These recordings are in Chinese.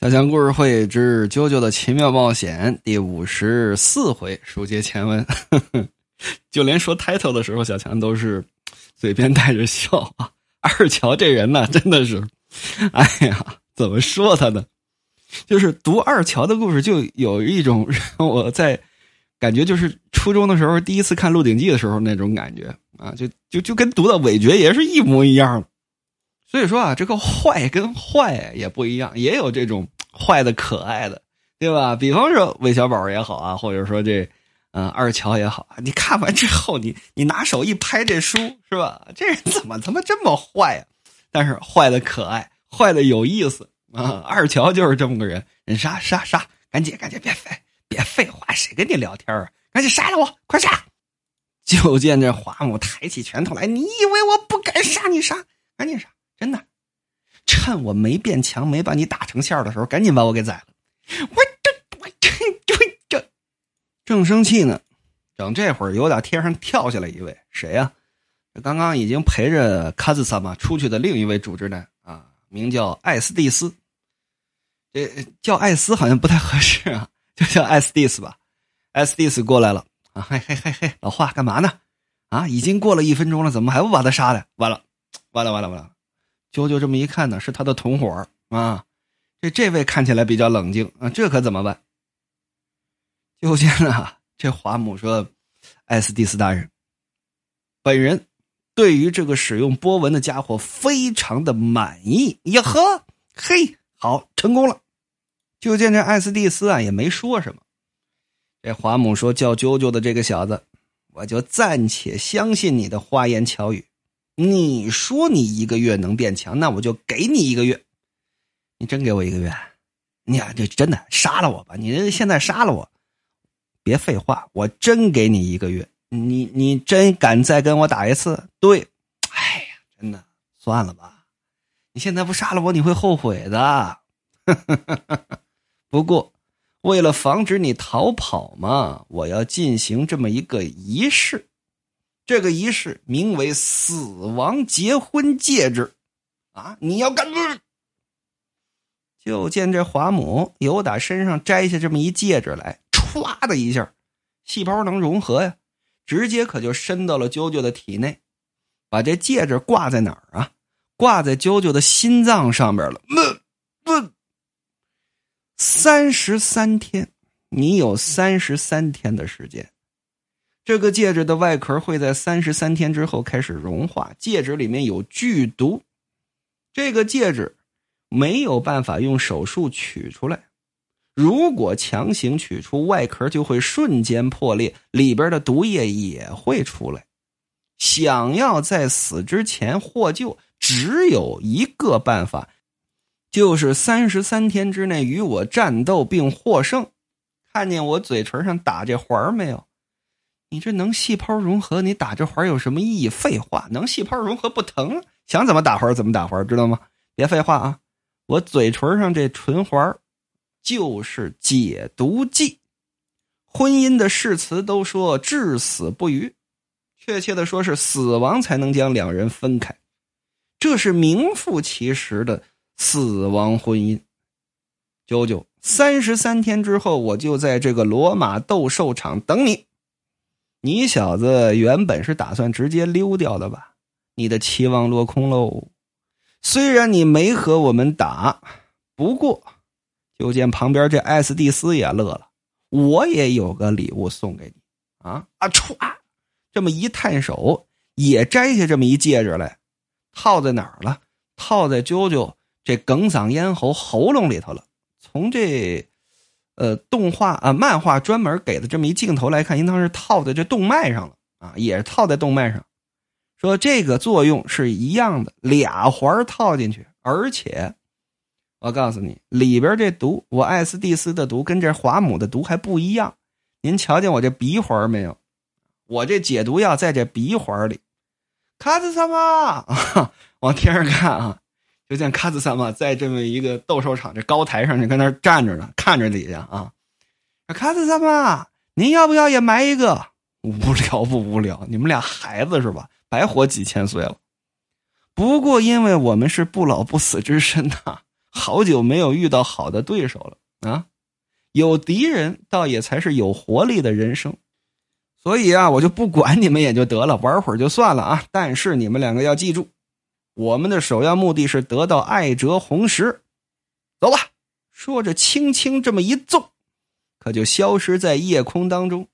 小强故事会之《啾啾的奇妙冒险》第五十四回，书接前文。就连说 title 的时候，小强都是嘴边带着笑啊。二乔这人呢，真的是，哎呀，怎么说他呢？就是读二乔的故事，就有一种让我在感觉，就是初中的时候第一次看《鹿鼎记》的时候那种感觉啊，就就就跟读到韦爵爷是一模一样的。所以说啊，这个坏跟坏也不一样，也有这种坏的可爱的，对吧？比方说韦小宝也好啊，或者说这，嗯，二乔也好，你看完之后，你你拿手一拍这书，是吧？这人怎么他妈这么坏呀？但是坏的可爱，坏的有意思啊！二乔就是这么个人，你杀杀杀，赶紧赶紧，别废别废话，谁跟你聊天啊？赶紧杀了我，快杀！就见这华母抬起拳头来，你以为我不敢杀你杀？赶紧杀！真的，趁我没变强、没把你打成馅儿的时候，赶紧把我给宰了！我这、我这、这、这，正生气呢，等这会儿又打天上跳下来一位，谁呀？刚刚已经陪着卡兹萨玛出去的另一位主之男啊，名叫艾斯蒂斯。这叫艾斯好像不太合适啊，就叫艾斯蒂斯吧。艾斯蒂斯过来了啊！嘿嘿嘿嘿，老华干嘛呢？啊，已经过了一分钟了，怎么还不把他杀了？完了，完了，完了，完了！啾啾这么一看呢，是他的同伙啊。这这位看起来比较冷静啊，这可怎么办？就见啊，这华母说：“艾斯蒂斯大人，本人对于这个使用波纹的家伙非常的满意。”呀呵，嘿，好，成功了。就见这艾斯蒂斯啊，也没说什么。这华母说：“叫啾啾的这个小子，我就暂且相信你的花言巧语。”你说你一个月能变强，那我就给你一个月。你真给我一个月？你呀，这真的杀了我吧！你这现在杀了我，别废话，我真给你一个月。你你真敢再跟我打一次？对，哎呀，真的算了吧。你现在不杀了我，你会后悔的。不过，为了防止你逃跑嘛，我要进行这么一个仪式。这个仪式名为“死亡结婚戒指”，啊！你要干？就见这华母由打身上摘下这么一戒指来，歘的一下，细胞能融合呀，直接可就伸到了啾啾的体内，把这戒指挂在哪儿啊？挂在啾啾的心脏上边了。那那三十三天，你有三十三天的时间。这个戒指的外壳会在三十三天之后开始融化，戒指里面有剧毒，这个戒指没有办法用手术取出来，如果强行取出，外壳就会瞬间破裂，里边的毒液也会出来。想要在死之前获救，只有一个办法，就是三十三天之内与我战斗并获胜。看见我嘴唇上打这环没有？你这能细胞融合？你打这环有什么意义？废话，能细胞融合不疼？想怎么打环怎么打环，知道吗？别废话啊！我嘴唇上这唇环就是解毒剂。婚姻的誓词都说至死不渝，确切的说是死亡才能将两人分开。这是名副其实的死亡婚姻。九九三十三天之后，我就在这个罗马斗兽场等你。你小子原本是打算直接溜掉的吧？你的期望落空喽。虽然你没和我们打，不过，就见旁边这艾斯蒂斯也乐了。我也有个礼物送给你啊！啊歘，这么一探手，也摘下这么一戒指来，套在哪儿了？套在啾啾这哽嗓咽喉喉咙里头了。从这。呃，动画啊，漫画专门给的这么一镜头来看，应当是套在这动脉上了啊，也套在动脉上。说这个作用是一样的，俩环套进去，而且我告诉你，里边这毒，我艾斯蒂斯的毒跟这华姆的毒还不一样。您瞧见我这鼻环没有？我这解毒药在这鼻环里。卡兹萨玛，往天上看啊。就见卡兹萨玛在这么一个斗兽场这高台上，就跟那站着呢，看着底下啊。卡兹萨玛，您要不要也埋一个？无聊不无聊？你们俩孩子是吧？白活几千岁了。不过因为我们是不老不死之身呐，好久没有遇到好的对手了啊！有敌人，倒也才是有活力的人生。所以啊，我就不管你们也就得了，玩会儿就算了啊。但是你们两个要记住，我们的首要目的是得到艾哲红石。走吧。说着，轻轻这么一纵，可就消失在夜空当中。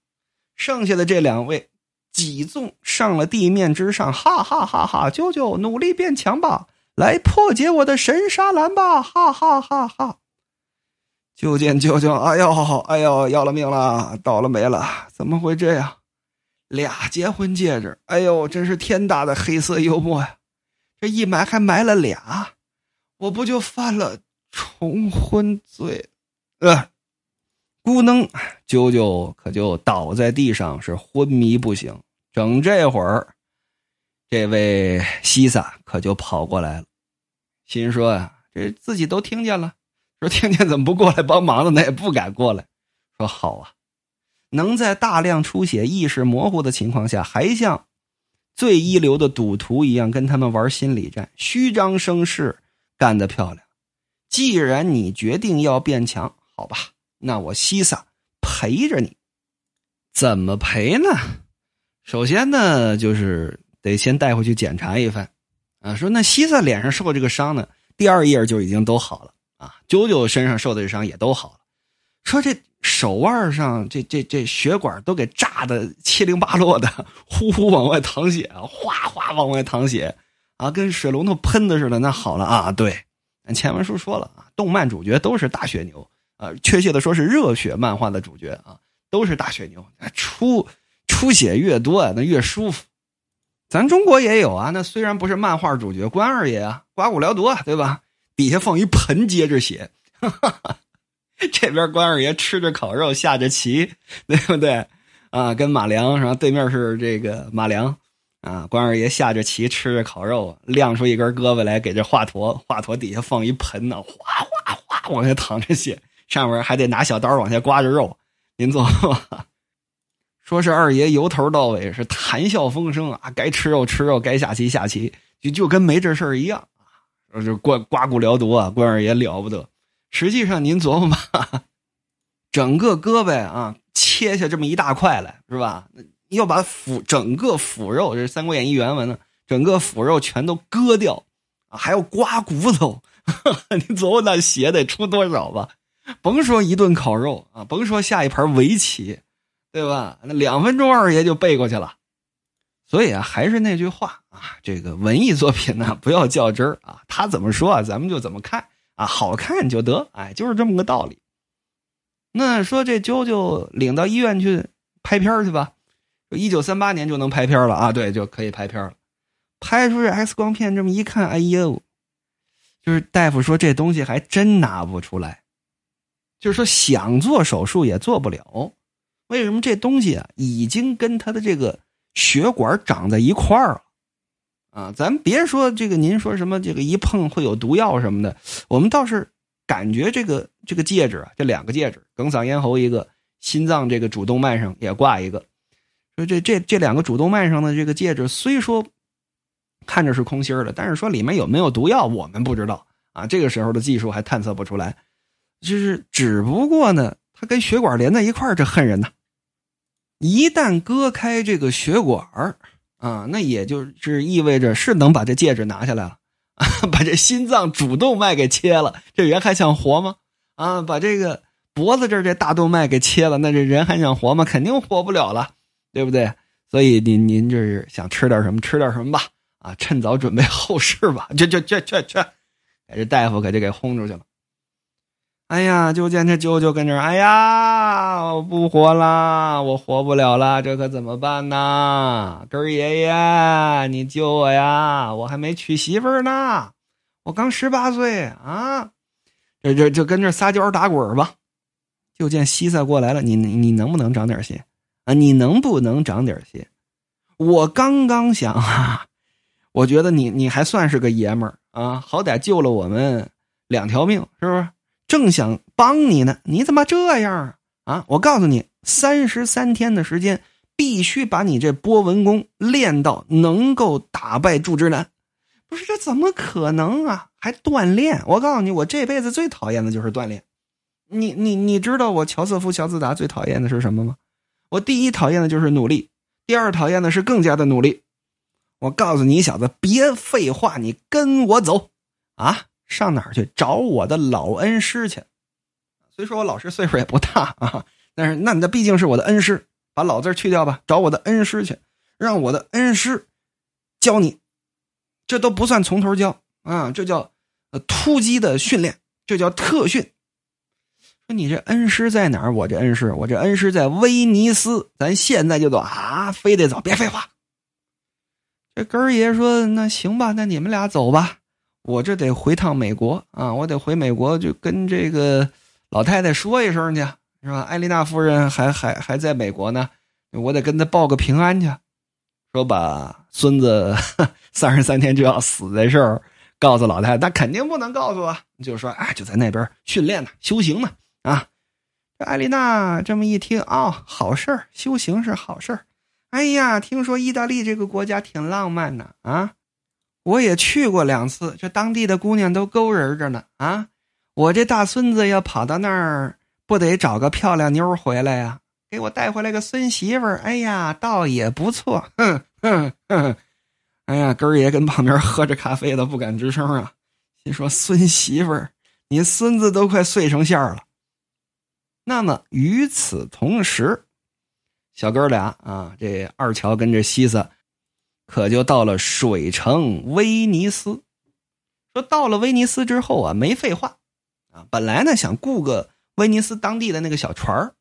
剩下的这两位，几纵上了地面之上，哈哈哈哈！舅舅，努力变强吧，来破解我的神沙蓝吧，哈哈哈哈！就见舅舅，哎呦，哎呦，要了命了，倒了霉了，怎么会这样？俩结婚戒指，哎呦，真是天大的黑色幽默呀！这一埋还埋了俩，我不就犯了？重婚罪，呃，咕能啾啾可就倒在地上，是昏迷不醒。整这会儿，这位西萨可就跑过来了，心说呀，这自己都听见了，说听见怎么不过来帮忙呢？那也不敢过来。说好啊，能在大量出血、意识模糊的情况下，还像最一流的赌徒一样跟他们玩心理战，虚张声势，干得漂亮。既然你决定要变强，好吧，那我西萨陪着你。怎么陪呢？首先呢，就是得先带回去检查一番。啊，说那西萨脸上受这个伤呢，第二页就已经都好了啊。九九身上受的伤也都好了。说这手腕上这这这血管都给炸的七零八落的，呼呼往外淌血，哗哗往外淌血，啊，跟水龙头喷的似的。那好了啊，对。前文书说了啊，动漫主角都是大血牛啊，确切的说是热血漫画的主角啊，都是大血牛。出出血越多啊，那越舒服。咱中国也有啊，那虽然不是漫画主角，关二爷啊，刮骨疗毒啊对吧？底下放一盆接着血，这边关二爷吃着烤肉下着棋，对不对？啊，跟马良，然后对面是这个马良。啊，关二爷下着棋，吃着烤肉，亮出一根胳膊来给这华佗，华佗底下放一盆呢，哗哗哗往下淌着血，上面还得拿小刀往下刮着肉。您琢磨，说是二爷由头到尾是谈笑风生啊，该吃肉吃肉，该下棋下棋，就就跟没这事儿一样啊。就刮刮骨疗毒啊，关二爷了不得。实际上您琢磨吧，整个胳膊啊切下这么一大块来，是吧？要把腐整个腐肉，这是《三国演义》原文呢，整个腐肉全都割掉，还要刮骨头，你琢磨那血得出多少吧？甭说一顿烤肉啊，甭说下一盘围棋，对吧？那两分钟二爷就背过去了。所以啊，还是那句话啊，这个文艺作品呢，不要较真儿啊，他怎么说啊，咱们就怎么看啊，好看就得，哎，就是这么个道理。那说这啾啾领到医院去拍片去吧。一九三八年就能拍片了啊！对，就可以拍片了。拍出这 X 光片，这么一看，哎呦，就是大夫说这东西还真拿不出来，就是说想做手术也做不了。为什么这东西啊，已经跟他的这个血管长在一块儿了啊？咱别说这个，您说什么这个一碰会有毒药什么的，我们倒是感觉这个这个戒指啊，这两个戒指，梗嗓咽喉一个，心脏这个主动脉上也挂一个。说这这这两个主动脉上的这个戒指，虽说看着是空心的，但是说里面有没有毒药，我们不知道啊。这个时候的技术还探测不出来，就是只不过呢，它跟血管连在一块，这恨人呐！一旦割开这个血管啊，那也就是意味着是能把这戒指拿下来了，把这心脏主动脉给切了，这人还想活吗？啊，把这个脖子这这大动脉给切了，那这人还想活吗？肯定活不了了。对不对？所以您您这是想吃点什么吃点什么吧？啊，趁早准备后事吧！去去去去去，这大夫可就给轰出去了。哎呀，就见这舅舅跟这哎呀，我不活了，我活不了了，这可怎么办呢？根爷爷，你救我呀！我还没娶媳妇呢，我刚十八岁啊！这这就跟这撒娇打滚吧。就见西塞过来了，你你能不能长点心？啊，你能不能长点心？我刚刚想啊，我觉得你你还算是个爷们儿啊，好歹救了我们两条命，是不是？正想帮你呢，你怎么这样啊？我告诉你，三十三天的时间，必须把你这波纹功练到能够打败祝之南。不是这怎么可能啊？还锻炼。我告诉你，我这辈子最讨厌的就是锻炼。你你你知道我乔瑟夫乔自达最讨厌的是什么吗？我第一讨厌的就是努力，第二讨厌的是更加的努力。我告诉你小子，别废话，你跟我走啊！上哪儿去找我的老恩师去？虽说我老师岁数也不大啊，但是那那毕竟是我的恩师，把老字去掉吧，找我的恩师去，让我的恩师教你。这都不算从头教啊，这叫呃突击的训练，这叫特训。说你这恩师在哪儿？我这恩师，我这恩师在威尼斯，咱现在就走啊！非得走，别废话。这根儿爷说：“那行吧，那你们俩走吧，我这得回趟美国啊，我得回美国，就跟这个老太太说一声去，是吧？艾丽娜夫人还还还在美国呢，我得跟她报个平安去，说把孙子三十三天就要死的事儿告诉老太太，那肯定不能告诉啊，就说哎，就在那边训练呢，修行呢。”啊，这艾丽娜这么一听啊，好事儿，修行是好事儿。哎呀，听说意大利这个国家挺浪漫的啊，我也去过两次，这当地的姑娘都勾人着呢啊。我这大孙子要跑到那儿，不得找个漂亮妞回来呀？给我带回来个孙媳妇儿，哎呀，倒也不错。哼哼哼，哎呀，根儿爷跟旁边喝着咖啡的不敢吱声啊，心说孙媳妇儿，你孙子都快碎成馅儿了。那么与此同时，小哥俩啊，这二乔跟这西萨，可就到了水城威尼斯。说到了威尼斯之后啊，没废话啊，本来呢想雇个威尼斯当地的那个小船儿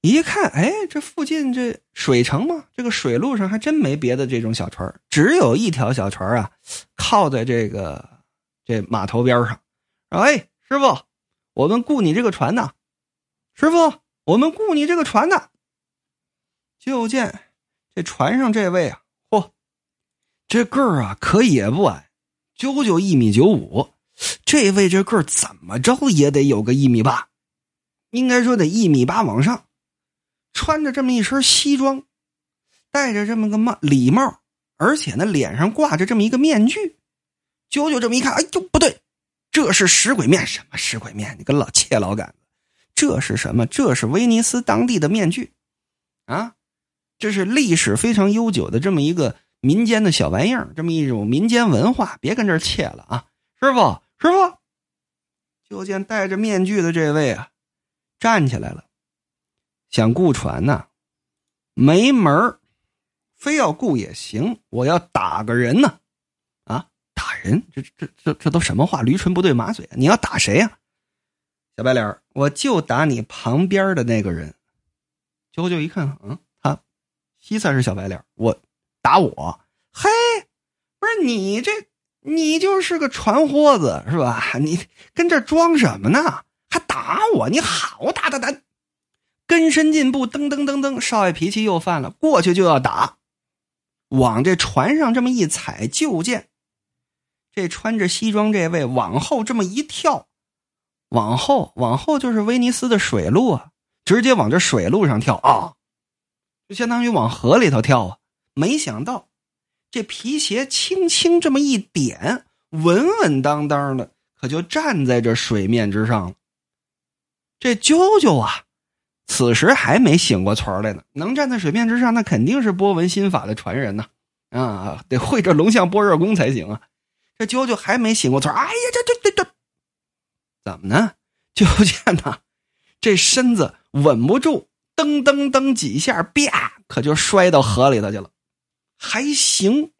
一看，哎，这附近这水城嘛，这个水路上还真没别的这种小船儿只有一条小船啊，靠在这个这码头边上。哎，师傅，我们雇你这个船呢。师傅，我们雇你这个船呢。就见这船上这位啊，这个儿啊可也不矮，九九一米九五。这位这个儿怎么着也得有个一米八，应该说得一米八往上。穿着这么一身西装，戴着这么个帽礼帽，而且呢脸上挂着这么一个面具。九九这么一看，哎呦不对，这是石鬼面，什么石鬼面？你个老切老杆子。这是什么？这是威尼斯当地的面具，啊，这是历史非常悠久的这么一个民间的小玩意儿，这么一种民间文化。别跟这儿切了啊，师傅，师傅！就见戴着面具的这位啊，站起来了，想雇船呢，没门非要雇也行，我要打个人呢，啊，打人？这这这这都什么话？驴唇不对马嘴，你要打谁呀？小白脸我就打你旁边的那个人。九九一看，嗯，他西才是小白脸我打我，嘿，不是你这，你就是个船货子是吧？你跟这装什么呢？还打我？你好打打打！跟身进步，噔噔噔噔，少爷脾气又犯了，过去就要打，往这船上这么一踩，就见这穿着西装这位往后这么一跳。往后，往后就是威尼斯的水路啊，直接往这水路上跳啊，就相当于往河里头跳啊。没想到，这皮鞋轻轻这么一点，稳稳当当的，可就站在这水面之上了。这啾啾啊，此时还没醒过船来呢。能站在水面之上，那肯定是波纹心法的传人呐，啊，得会这龙象般若功才行啊。这啾啾还没醒过船，哎呀，这这这这。怎么呢？就见呐，这身子稳不住，噔噔噔几下，啪，可就摔到河里头去了。还行，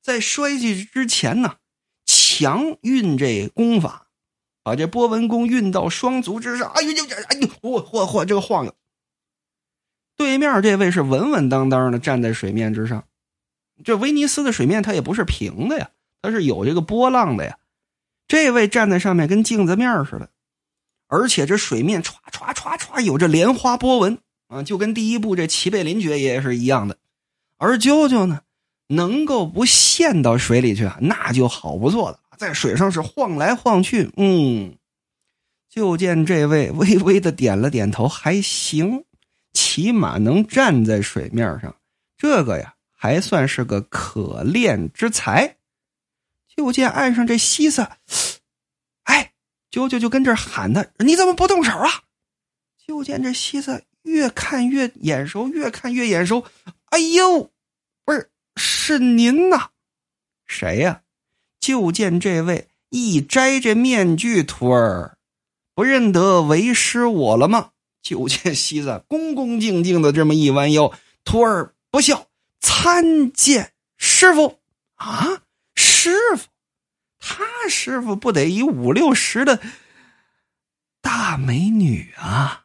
在摔下去之前呢，强运这功法，把这波纹功运到双足之上。哎呦呦，哎呦，嚯嚯嚯，这个晃悠。对面这位是稳稳当当的站在水面之上。这威尼斯的水面它也不是平的呀，它是有这个波浪的呀。这位站在上面跟镜子面似的，而且这水面歘歘歘歘有着莲花波纹啊，就跟第一部这齐贝林爵爷是一样的。而啾啾呢，能够不陷到水里去啊，那就好不错了，在水上是晃来晃去。嗯，就见这位微微的点了点头，还行，起码能站在水面上，这个呀还算是个可练之才。就见岸上这西萨，啾啾就跟这喊他：“你怎么不动手啊？”就见这西子越看越眼熟，越看越眼熟。哎呦，不是，是您呐？谁呀？就见这位一摘这面具，徒儿不认得为师我了吗？就见西子恭恭敬敬的这么一弯腰，徒儿不孝，参见师傅啊！师傅，他师傅不得一五六十的大美女啊！